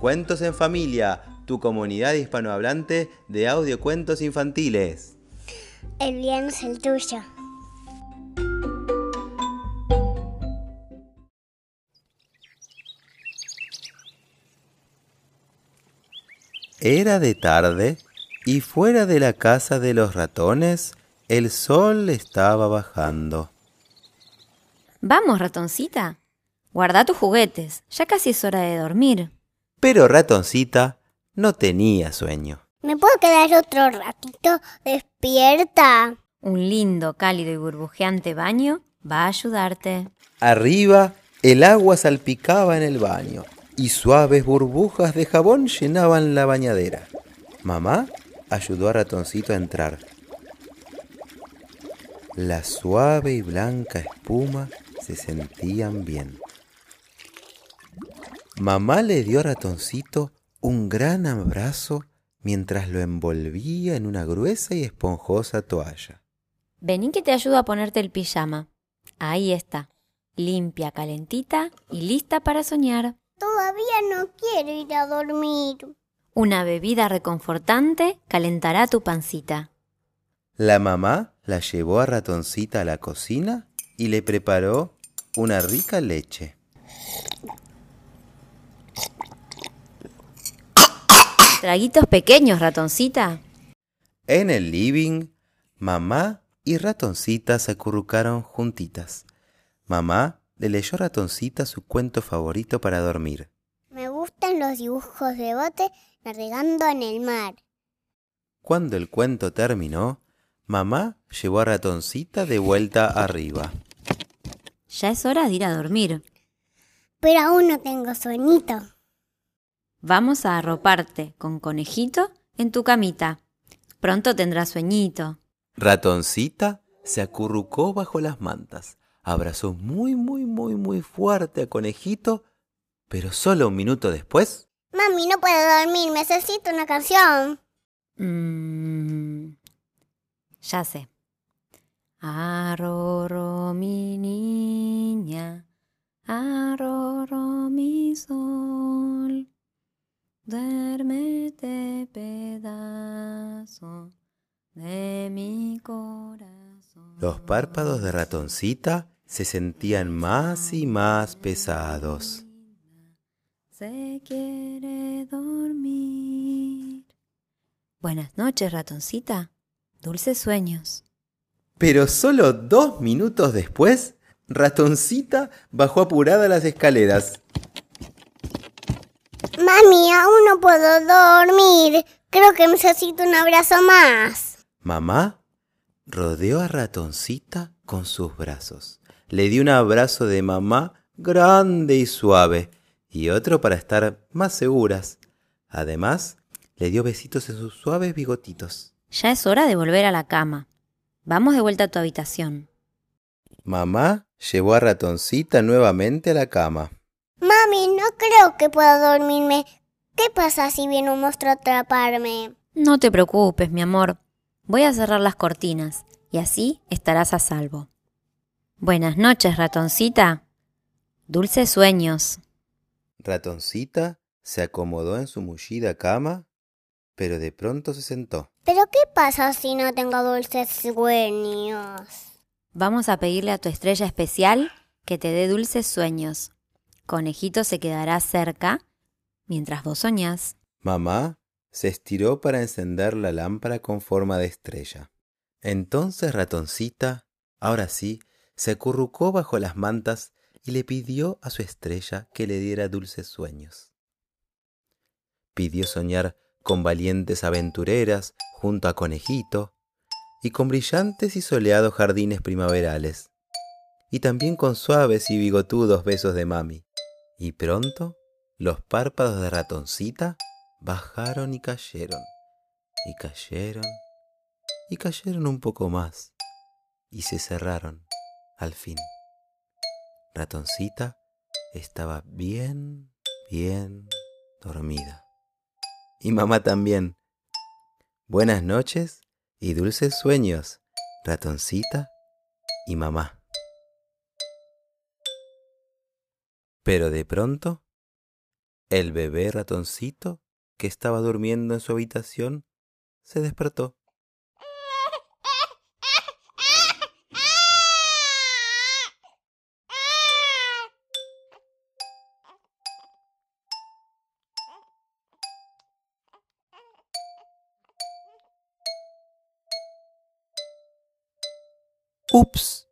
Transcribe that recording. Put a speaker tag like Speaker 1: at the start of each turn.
Speaker 1: Cuentos en Familia, tu comunidad hispanohablante de audiocuentos infantiles.
Speaker 2: El bien es el tuyo.
Speaker 1: Era de tarde y fuera de la casa de los ratones el sol estaba bajando.
Speaker 3: Vamos, ratoncita. Guarda tus juguetes, ya casi es hora de dormir.
Speaker 1: Pero ratoncita no tenía sueño.
Speaker 2: ¿Me puedo quedar otro ratito despierta?
Speaker 3: Un lindo, cálido y burbujeante baño va a ayudarte.
Speaker 1: Arriba el agua salpicaba en el baño y suaves burbujas de jabón llenaban la bañadera. Mamá ayudó a Ratoncito a entrar. La suave y blanca espuma se sentían bien. Mamá le dio a Ratoncito un gran abrazo mientras lo envolvía en una gruesa y esponjosa toalla.
Speaker 3: Vení que te ayudo a ponerte el pijama. Ahí está, limpia, calentita y lista para soñar.
Speaker 2: Todavía no quiero ir a dormir.
Speaker 3: Una bebida reconfortante calentará tu pancita.
Speaker 1: La mamá la llevó a Ratoncita a la cocina y le preparó una rica leche.
Speaker 3: Traguitos pequeños, ratoncita.
Speaker 1: En el living, mamá y Ratoncita se acurrucaron juntitas. Mamá le leyó a Ratoncita su cuento favorito para dormir.
Speaker 2: Me gustan los dibujos de bote navegando en el mar.
Speaker 1: Cuando el cuento terminó, mamá llevó a Ratoncita de vuelta arriba.
Speaker 3: Ya es hora de ir a dormir.
Speaker 2: Pero aún no tengo sueñito.
Speaker 3: Vamos a arroparte con conejito en tu camita. Pronto tendrás sueñito.
Speaker 1: Ratoncita se acurrucó bajo las mantas, abrazó muy, muy, muy, muy fuerte a Conejito, pero solo un minuto después...
Speaker 2: Mami, no puedo dormir, necesito una canción.
Speaker 3: Mm, ya sé. Arroro mi niña, arroro mi sol, duérmete pedazo de mi corazón.
Speaker 1: Los párpados de Ratoncita se sentían más y más pesados.
Speaker 3: Se quiere dormir. Buenas noches, ratoncita. Dulces sueños.
Speaker 1: Pero solo dos minutos después, Ratoncita bajó apurada las escaleras.
Speaker 2: Mami, aún no puedo dormir. Creo que necesito un abrazo más.
Speaker 1: Mamá rodeó a Ratoncita con sus brazos. Le dio un abrazo de mamá grande y suave y otro para estar más seguras. Además, le dio besitos en sus suaves bigotitos.
Speaker 3: Ya es hora de volver a la cama. Vamos de vuelta a tu habitación.
Speaker 1: Mamá llevó a Ratoncita nuevamente a la cama.
Speaker 2: Creo que pueda dormirme. ¿Qué pasa si viene un monstruo a atraparme?
Speaker 3: No te preocupes, mi amor. Voy a cerrar las cortinas y así estarás a salvo. Buenas noches, ratoncita. Dulces sueños.
Speaker 1: Ratoncita se acomodó en su mullida cama, pero de pronto se sentó.
Speaker 2: ¿Pero qué pasa si no tengo dulces sueños?
Speaker 3: Vamos a pedirle a tu estrella especial que te dé dulces sueños. Conejito se quedará cerca mientras vos soñás.
Speaker 1: Mamá se estiró para encender la lámpara con forma de estrella. Entonces Ratoncita, ahora sí, se acurrucó bajo las mantas y le pidió a su estrella que le diera dulces sueños. Pidió soñar con valientes aventureras junto a Conejito y con brillantes y soleados jardines primaverales, y también con suaves y bigotudos besos de mami. Y pronto los párpados de Ratoncita bajaron y cayeron, y cayeron, y cayeron un poco más, y se cerraron al fin. Ratoncita estaba bien, bien dormida. Y mamá también. Buenas noches y dulces sueños, Ratoncita y mamá. Pero de pronto El bebé ratoncito, que estaba durmiendo en su habitación, se despertó. ¡Ups!